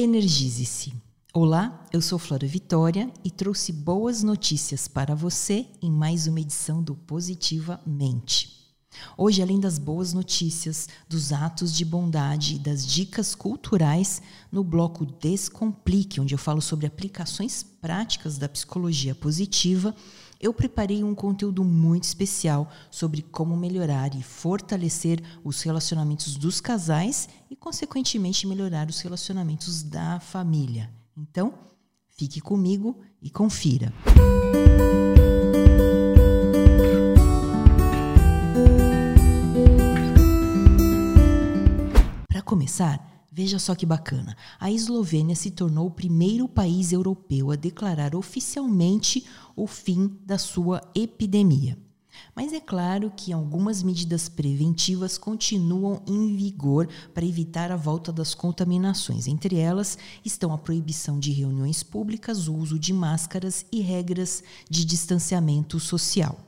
Energize-se. Olá, eu sou Flora Vitória e trouxe boas notícias para você em mais uma edição do Positivamente. Hoje, além das boas notícias, dos atos de bondade e das dicas culturais, no bloco Descomplique, onde eu falo sobre aplicações práticas da psicologia positiva, eu preparei um conteúdo muito especial sobre como melhorar e fortalecer os relacionamentos dos casais e, consequentemente, melhorar os relacionamentos da família. Então, fique comigo e confira. Para começar, Veja só que bacana. A Eslovênia se tornou o primeiro país europeu a declarar oficialmente o fim da sua epidemia. Mas é claro que algumas medidas preventivas continuam em vigor para evitar a volta das contaminações. Entre elas estão a proibição de reuniões públicas, o uso de máscaras e regras de distanciamento social.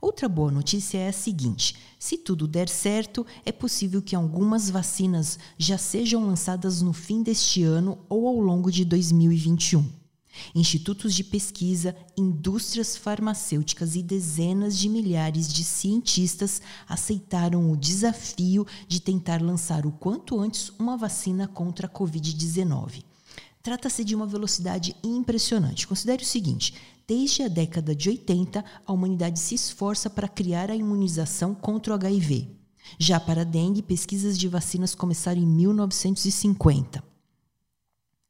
Outra boa notícia é a seguinte: se tudo der certo, é possível que algumas vacinas já sejam lançadas no fim deste ano ou ao longo de 2021. Institutos de pesquisa, indústrias farmacêuticas e dezenas de milhares de cientistas aceitaram o desafio de tentar lançar o quanto antes uma vacina contra a Covid-19. Trata-se de uma velocidade impressionante. Considere o seguinte: Desde a década de 80, a humanidade se esforça para criar a imunização contra o HIV. Já para a dengue, pesquisas de vacinas começaram em 1950.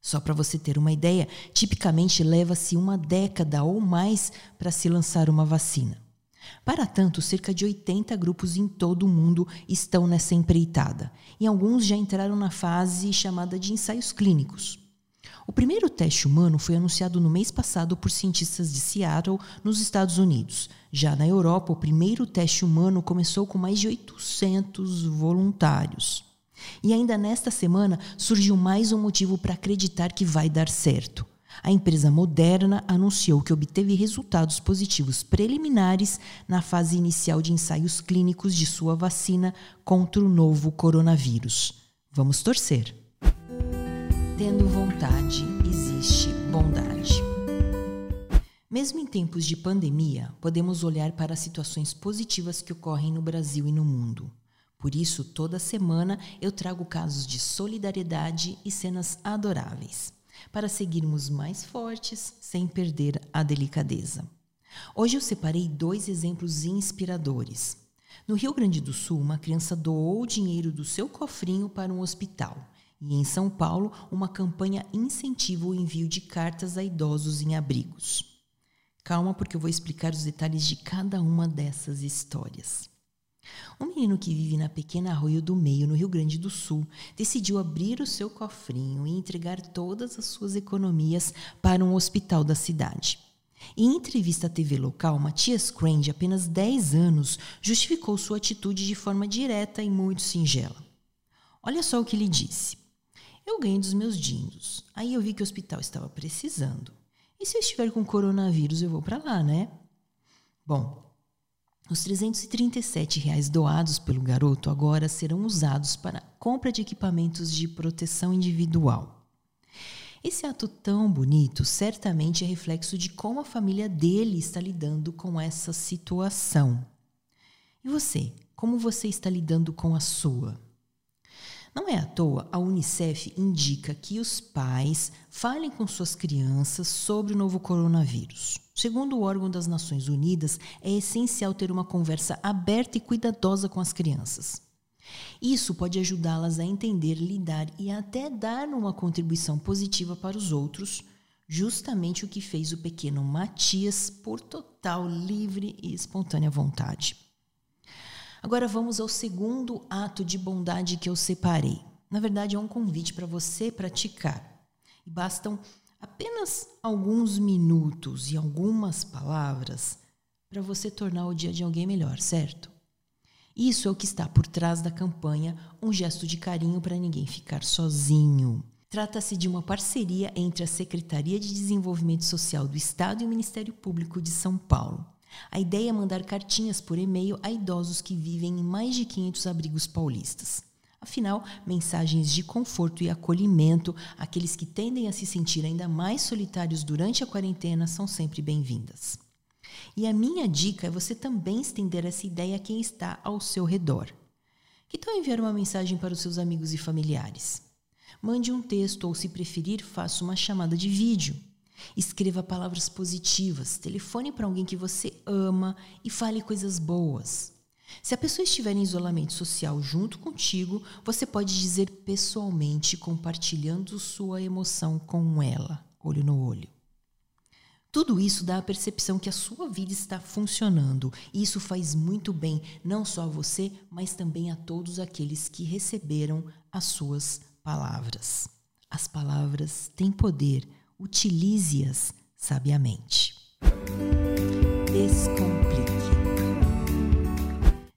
Só para você ter uma ideia, tipicamente leva-se uma década ou mais para se lançar uma vacina. Para tanto, cerca de 80 grupos em todo o mundo estão nessa empreitada, e alguns já entraram na fase chamada de ensaios clínicos. O primeiro teste humano foi anunciado no mês passado por cientistas de Seattle, nos Estados Unidos. Já na Europa, o primeiro teste humano começou com mais de 800 voluntários. E ainda nesta semana surgiu mais um motivo para acreditar que vai dar certo. A empresa Moderna anunciou que obteve resultados positivos preliminares na fase inicial de ensaios clínicos de sua vacina contra o novo coronavírus. Vamos torcer. Tendo vontade, existe bondade. Mesmo em tempos de pandemia, podemos olhar para as situações positivas que ocorrem no Brasil e no mundo. Por isso, toda semana eu trago casos de solidariedade e cenas adoráveis, para seguirmos mais fortes sem perder a delicadeza. Hoje eu separei dois exemplos inspiradores. No Rio Grande do Sul, uma criança doou o dinheiro do seu cofrinho para um hospital e em São Paulo, uma campanha incentiva o envio de cartas a idosos em abrigos. Calma, porque eu vou explicar os detalhes de cada uma dessas histórias. Um menino que vive na pequena Arroio do Meio, no Rio Grande do Sul, decidiu abrir o seu cofrinho e entregar todas as suas economias para um hospital da cidade. Em entrevista à TV local, Matias Crane, de apenas 10 anos, justificou sua atitude de forma direta e muito singela. Olha só o que ele disse. Eu ganhei dos meus dindos. Aí eu vi que o hospital estava precisando. E se eu estiver com coronavírus, eu vou para lá, né? Bom, os 337 reais doados pelo garoto agora serão usados para compra de equipamentos de proteção individual. Esse ato tão bonito certamente é reflexo de como a família dele está lidando com essa situação. E você? Como você está lidando com a sua? Não é à toa, a Unicef indica que os pais falem com suas crianças sobre o novo coronavírus. Segundo o órgão das Nações Unidas, é essencial ter uma conversa aberta e cuidadosa com as crianças. Isso pode ajudá-las a entender, lidar e até dar uma contribuição positiva para os outros, justamente o que fez o pequeno Matias por total livre e espontânea vontade. Agora vamos ao segundo ato de bondade que eu separei. Na verdade, é um convite para você praticar. E bastam apenas alguns minutos e algumas palavras para você tornar o dia de alguém melhor, certo? Isso é o que está por trás da campanha Um Gesto de Carinho para Ninguém Ficar Sozinho. Trata-se de uma parceria entre a Secretaria de Desenvolvimento Social do Estado e o Ministério Público de São Paulo. A ideia é mandar cartinhas por e-mail a idosos que vivem em mais de 500 abrigos paulistas. Afinal, mensagens de conforto e acolhimento àqueles que tendem a se sentir ainda mais solitários durante a quarentena são sempre bem-vindas. E a minha dica é você também estender essa ideia a quem está ao seu redor. Que tal enviar uma mensagem para os seus amigos e familiares? Mande um texto ou, se preferir, faça uma chamada de vídeo. Escreva palavras positivas, telefone para alguém que você ama e fale coisas boas. Se a pessoa estiver em isolamento social junto contigo, você pode dizer pessoalmente, compartilhando sua emoção com ela, olho no olho. Tudo isso dá a percepção que a sua vida está funcionando, e isso faz muito bem não só a você, mas também a todos aqueles que receberam as suas palavras. As palavras têm poder, utilize-as sabiamente. Descomplique.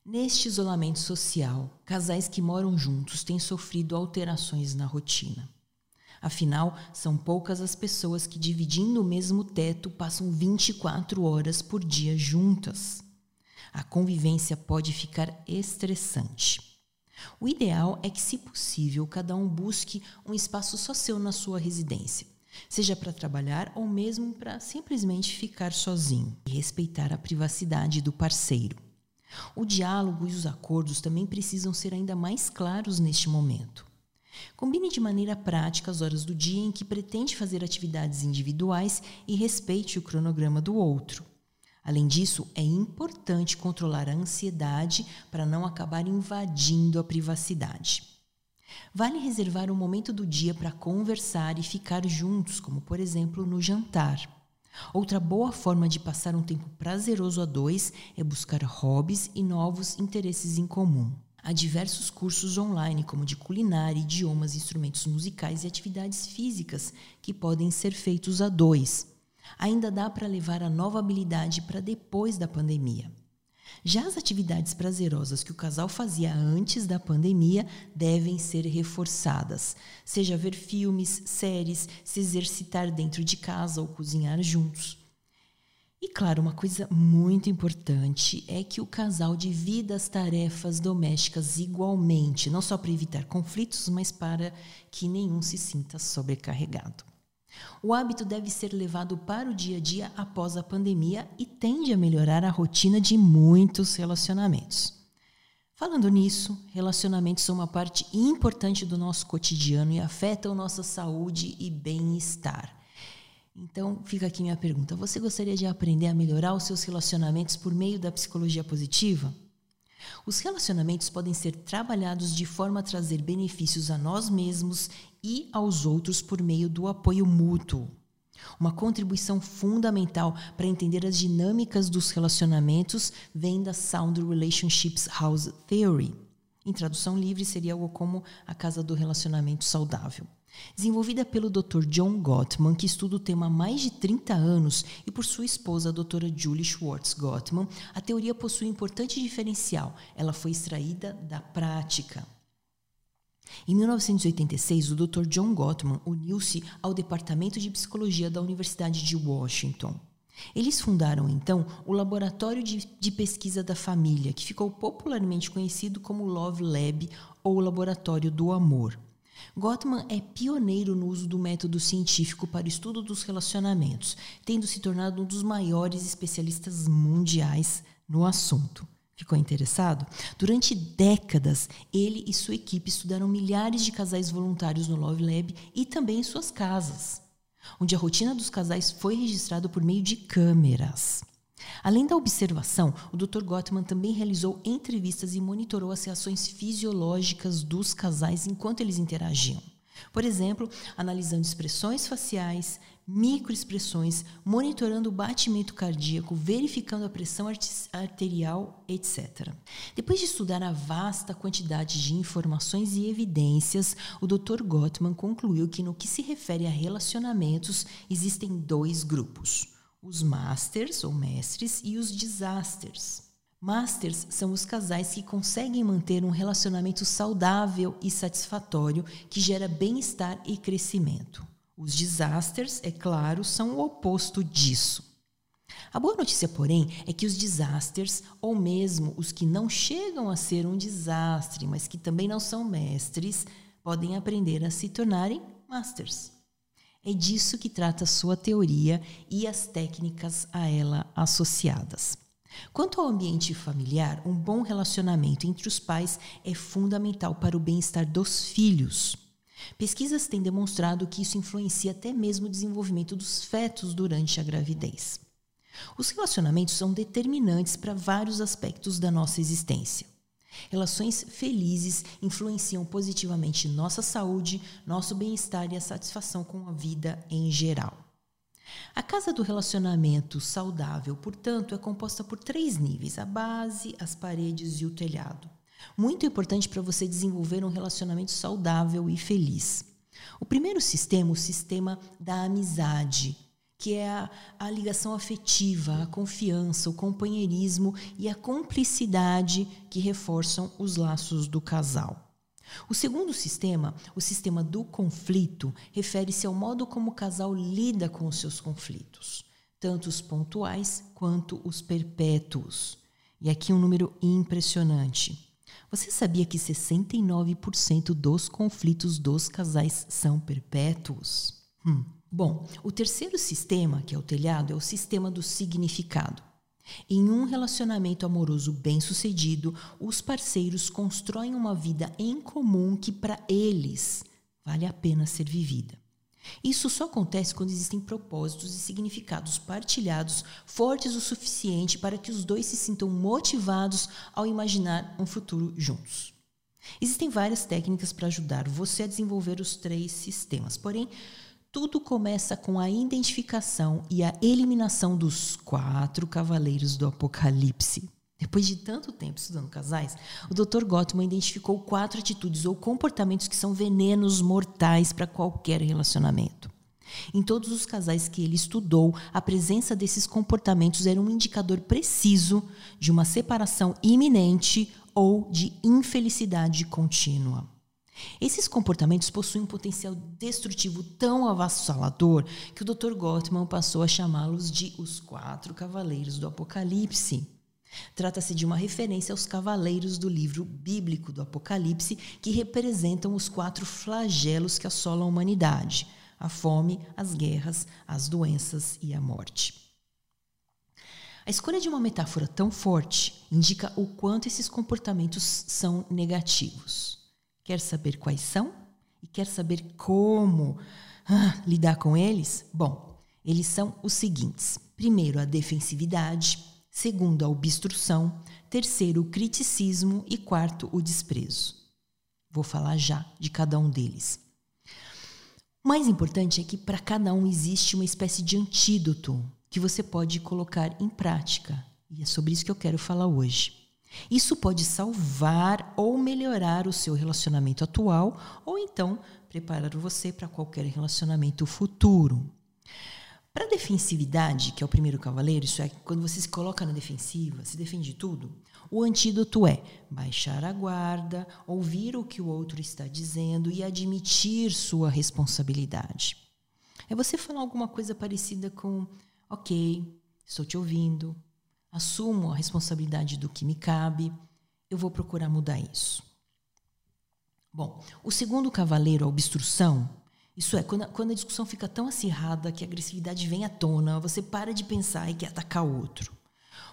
Neste isolamento social, casais que moram juntos têm sofrido alterações na rotina. Afinal, são poucas as pessoas que, dividindo o mesmo teto, passam 24 horas por dia juntas. A convivência pode ficar estressante. O ideal é que, se possível, cada um busque um espaço só seu na sua residência, seja para trabalhar ou mesmo para simplesmente ficar sozinho e respeitar a privacidade do parceiro. O diálogo e os acordos também precisam ser ainda mais claros neste momento. Combine de maneira prática as horas do dia em que pretende fazer atividades individuais e respeite o cronograma do outro. Além disso, é importante controlar a ansiedade para não acabar invadindo a privacidade. Vale reservar um momento do dia para conversar e ficar juntos, como por exemplo no jantar. Outra boa forma de passar um tempo prazeroso a dois é buscar hobbies e novos interesses em comum. Há diversos cursos online, como de culinária, idiomas, instrumentos musicais e atividades físicas, que podem ser feitos a dois. Ainda dá para levar a nova habilidade para depois da pandemia. Já as atividades prazerosas que o casal fazia antes da pandemia devem ser reforçadas, seja ver filmes, séries, se exercitar dentro de casa ou cozinhar juntos. E claro, uma coisa muito importante é que o casal divida as tarefas domésticas igualmente, não só para evitar conflitos, mas para que nenhum se sinta sobrecarregado. O hábito deve ser levado para o dia a dia após a pandemia e tende a melhorar a rotina de muitos relacionamentos. Falando nisso, relacionamentos são uma parte importante do nosso cotidiano e afetam nossa saúde e bem-estar. Então, fica aqui minha pergunta: você gostaria de aprender a melhorar os seus relacionamentos por meio da psicologia positiva? Os relacionamentos podem ser trabalhados de forma a trazer benefícios a nós mesmos e aos outros por meio do apoio mútuo. Uma contribuição fundamental para entender as dinâmicas dos relacionamentos vem da Sound Relationships House Theory. Em tradução livre, seria algo como a casa do relacionamento saudável. Desenvolvida pelo Dr. John Gottman, que estuda o tema há mais de 30 anos, e por sua esposa, a doutora Julie Schwartz Gottman, a teoria possui um importante diferencial. Ela foi extraída da prática. Em 1986, o Dr. John Gottman uniu-se ao Departamento de Psicologia da Universidade de Washington. Eles fundaram então o Laboratório de, de, Pesquisa da Família, que ficou popularmente conhecido como Love Lab ou Laboratório do Amor. Gottman é pioneiro no uso do método científico para o estudo dos relacionamentos, tendo se tornado um dos maiores especialistas mundiais no assunto. Ficou interessado? Durante décadas, ele e sua equipe estudaram milhares de casais voluntários no Love Lab e também em suas casas, onde a rotina dos casais foi registrada por meio de câmeras. Além da observação, o Dr. Gottman também realizou entrevistas e monitorou as reações fisiológicas dos casais enquanto eles interagiam. Por exemplo, analisando expressões faciais, microexpressões, monitorando o batimento cardíaco, verificando a pressão arterial, etc. Depois de estudar a vasta quantidade de informações e evidências, o Dr. Gottman concluiu que no que se refere a relacionamentos, existem dois grupos os masters ou mestres e os disasters. Masters são os casais que conseguem manter um relacionamento saudável e satisfatório que gera bem-estar e crescimento. Os disasters, é claro, são o oposto disso. A boa notícia, porém, é que os desastres, ou mesmo os que não chegam a ser um desastre, mas que também não são mestres, podem aprender a se tornarem masters. É disso que trata sua teoria e as técnicas a ela associadas. Quanto ao ambiente familiar, um bom relacionamento entre os pais é fundamental para o bem-estar dos filhos. Pesquisas têm demonstrado que isso influencia até mesmo o desenvolvimento dos fetos durante a gravidez. Os relacionamentos são determinantes para vários aspectos da nossa existência. Relações felizes influenciam positivamente nossa saúde, nosso bem-estar e a satisfação com a vida em geral. A casa do relacionamento saudável, portanto, é composta por três níveis: a base, as paredes e o telhado. Muito importante para você desenvolver um relacionamento saudável e feliz. O primeiro sistema, o sistema da amizade, que é a, a, ligação afetiva, a confiança, o companheirismo e a cumplicidade que reforçam os laços do casal. O segundo sistema, o sistema do conflito, refere-se ao modo como o casal lida com os seus conflitos, tanto os pontuais quanto os perpétuos. E aqui um número impressionante. Você sabia que 69% dos conflitos dos casais são perpétuos? Hum. Bom, o terceiro sistema, que é o telhado, é o sistema do significado. Em um relacionamento amoroso bem-sucedido, os parceiros constroem uma vida em comum que, para eles, vale a pena ser vivida. Isso só acontece quando existem propósitos e significados partilhados fortes o suficiente para que os dois se sintam motivados ao imaginar um futuro juntos. Existem várias técnicas para ajudar você a desenvolver os três sistemas, porém, tudo começa com a identificação e a eliminação dos quatro cavaleiros do Apocalipse. Depois de tanto tempo estudando casais, o Dr. Gottman identificou quatro atitudes ou comportamentos que são venenos mortais para qualquer relacionamento. Em todos os casais que ele estudou, a presença desses comportamentos era um indicador preciso de uma separação iminente ou de infelicidade contínua. Esses comportamentos possuem um potencial destrutivo tão avassalador que o Dr. Gottman passou a chamá-los de os quatro cavaleiros do Apocalipse. Trata-se de uma referência aos cavaleiros do livro bíblico do Apocalipse, que representam os quatro flagelos que assolam a humanidade: a fome, as guerras, as doenças e a morte. A escolha de uma metáfora tão forte indica o quanto esses comportamentos são negativos. Quer saber quais são? E quer saber como ah, lidar com eles? Bom, eles são os seguintes: primeiro, a defensividade, segundo, a obstrução, terceiro, o criticismo e quarto, o desprezo. Vou falar já de cada um deles. O mais importante é que para cada um existe uma espécie de antídoto que você pode colocar em prática. E é sobre isso que eu quero falar hoje. Isso pode salvar ou melhorar o seu relacionamento atual ou então preparar você para qualquer relacionamento futuro. Para defensividade, que é o primeiro cavaleiro, isso é quando você se coloca na defensiva, se defende de tudo, o antídoto é baixar a guarda, ouvir o que o outro está dizendo e admitir sua responsabilidade. É você falar alguma coisa parecida com: Ok, estou te ouvindo, assumo a responsabilidade do que me cabe, eu vou procurar mudar isso. Bom, o segundo cavaleiro, a obstrução, isso é, quando a, quando a discussão fica tão acirrada que a agressividade vem à tona, você para de pensar e quer atacar o outro.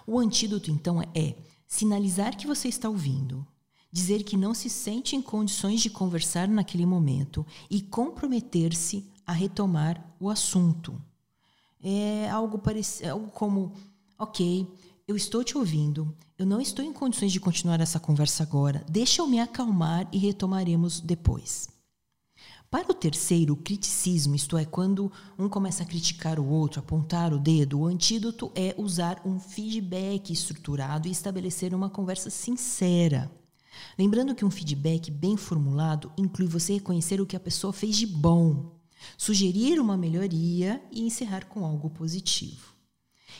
O antídoto, então, é sinalizar que você está ouvindo, dizer que não se sente em condições de conversar naquele momento e comprometer-se a retomar o assunto. É algo, parecido, algo como: ok, eu estou te ouvindo, eu não estou em condições de continuar essa conversa agora, deixa eu me acalmar e retomaremos depois. Para o terceiro, o criticismo, isto é, quando um começa a criticar o outro, apontar o dedo, o antídoto é usar um feedback estruturado e estabelecer uma conversa sincera. Lembrando que um feedback bem formulado inclui você reconhecer o que a pessoa fez de bom, sugerir uma melhoria e encerrar com algo positivo.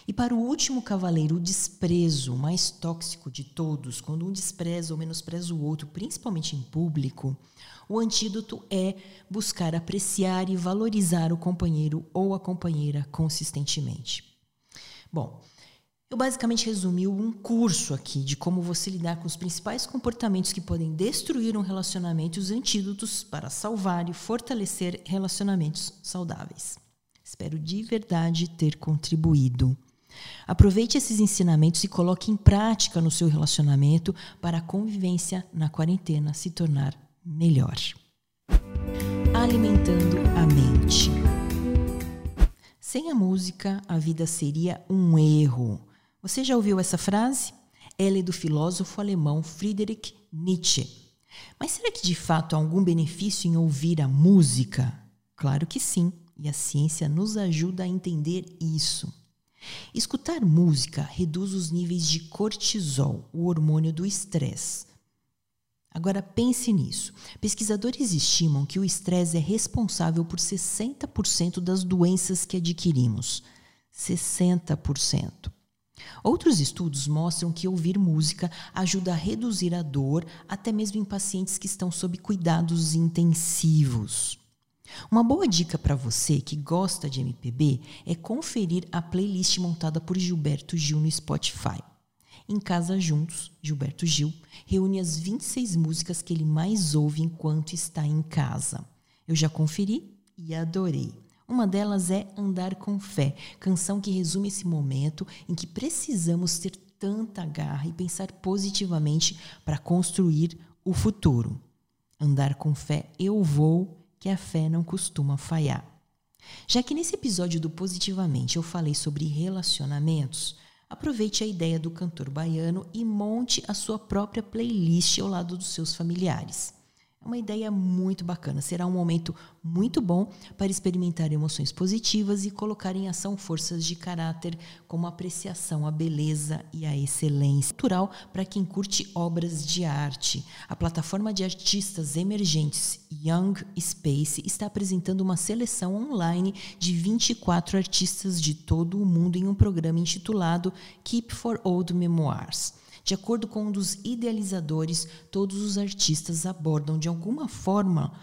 E para o último cavaleiro, o desprezo mais tóxico de todos, quando um despreza ou menospreza o outro, principalmente em público, o antídoto é buscar apreciar e valorizar o companheiro ou a companheira consistentemente. Bom, eu basicamente resumi um curso aqui de como você lidar com os principais comportamentos que podem destruir um relacionamento e os antídotos para salvar e fortalecer relacionamentos saudáveis. Espero de verdade ter contribuído. Aproveite esses ensinamentos e coloque em prática no seu relacionamento para a convivência na quarentena se tornar melhor. Alimentando a mente. Sem a música, a vida seria um erro. Você já ouviu essa frase? Ela é do filósofo alemão Friedrich Nietzsche. Mas será que de fato há algum benefício em ouvir a música? Claro que sim, e a ciência nos ajuda a entender isso. Escutar música reduz os níveis de cortisol, o hormônio do estresse. Agora pense nisso. Pesquisadores estimam que o estresse é responsável por 60% das doenças que adquirimos. 60%. Outros estudos mostram que ouvir música ajuda a reduzir a dor, até mesmo em pacientes que estão sob cuidados intensivos. Uma boa dica para você que gosta de MPB é conferir a playlist montada por Gilberto Gil no Spotify. Em Casa Juntos, Gilberto Gil reúne as 26 músicas que ele mais ouve enquanto está em casa. Eu já conferi e adorei. Uma delas é Andar com Fé, canção que resume esse momento em que precisamos ter tanta garra e pensar positivamente para construir o futuro. Andar com fé, eu vou, que a fé não costuma falhar. Já que nesse episódio do Positivamente eu falei sobre relacionamentos, aproveite a ideia do cantor baiano e monte a sua própria playlist ao lado dos seus familiares. É uma ideia muito bacana. Será um momento muito bom para experimentar emoções positivas e colocar em ação forças de caráter, como a apreciação à beleza e à excelência. Cultural para quem curte obras de arte. A plataforma de artistas emergentes Young Space está apresentando uma seleção online de 24 artistas de todo o mundo em um programa intitulado Keep for Old Memoirs. De acordo com um dos idealizadores, todos os artistas abordam de alguma forma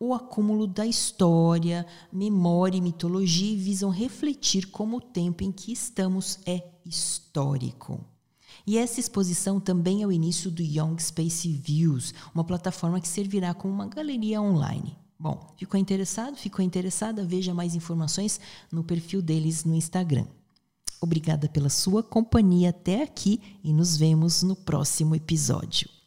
o acúmulo da história, memória e mitologia e visam refletir como o tempo em que estamos é histórico. E essa exposição também é o início do Young Space Views, uma plataforma que servirá como uma galeria online. Bom, ficou interessado? Ficou interessada? Veja mais informações no perfil deles no Instagram. Obrigada pela sua companhia até aqui e nos vemos no próximo episódio.